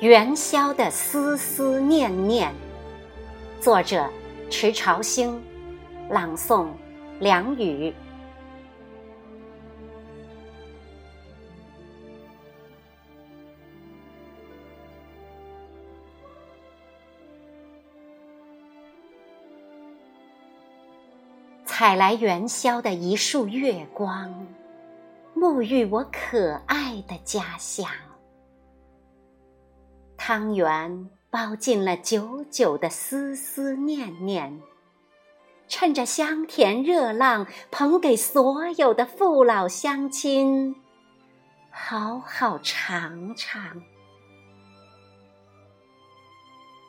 元宵的思思念念，作者迟朝兴，朗诵梁宇。采来元宵的一束月光，沐浴我可爱的家乡。汤圆包进了久久的思思念念，趁着香甜热浪，捧给所有的父老乡亲，好好尝尝。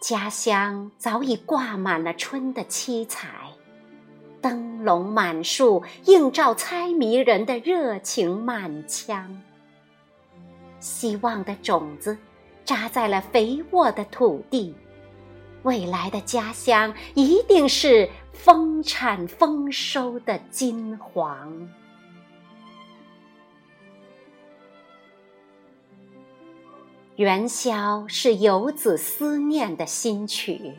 家乡早已挂满了春的七彩，灯笼满树，映照猜谜人的热情满腔。希望的种子。扎在了肥沃的土地，未来的家乡一定是丰产丰收的金黄。元宵是游子思念的新曲，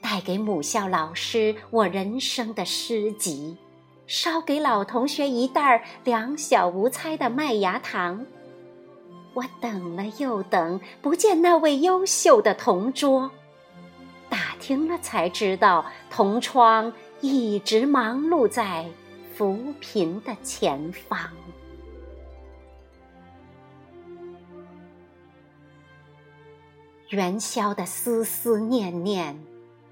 带给母校老师我人生的诗集，捎给老同学一袋两小无猜的麦芽糖。我等了又等，不见那位优秀的同桌。打听了才知道，同窗一直忙碌在扶贫的前方。元宵的思思念念，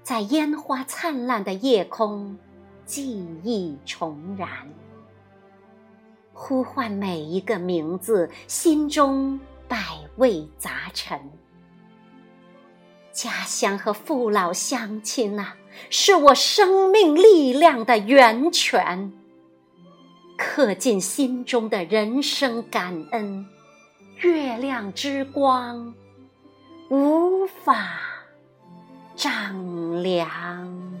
在烟花灿烂的夜空，记忆重燃。呼唤每一个名字，心中百味杂陈。家乡和父老乡亲呐，是我生命力量的源泉。刻进心中的人生感恩，月亮之光无法丈量。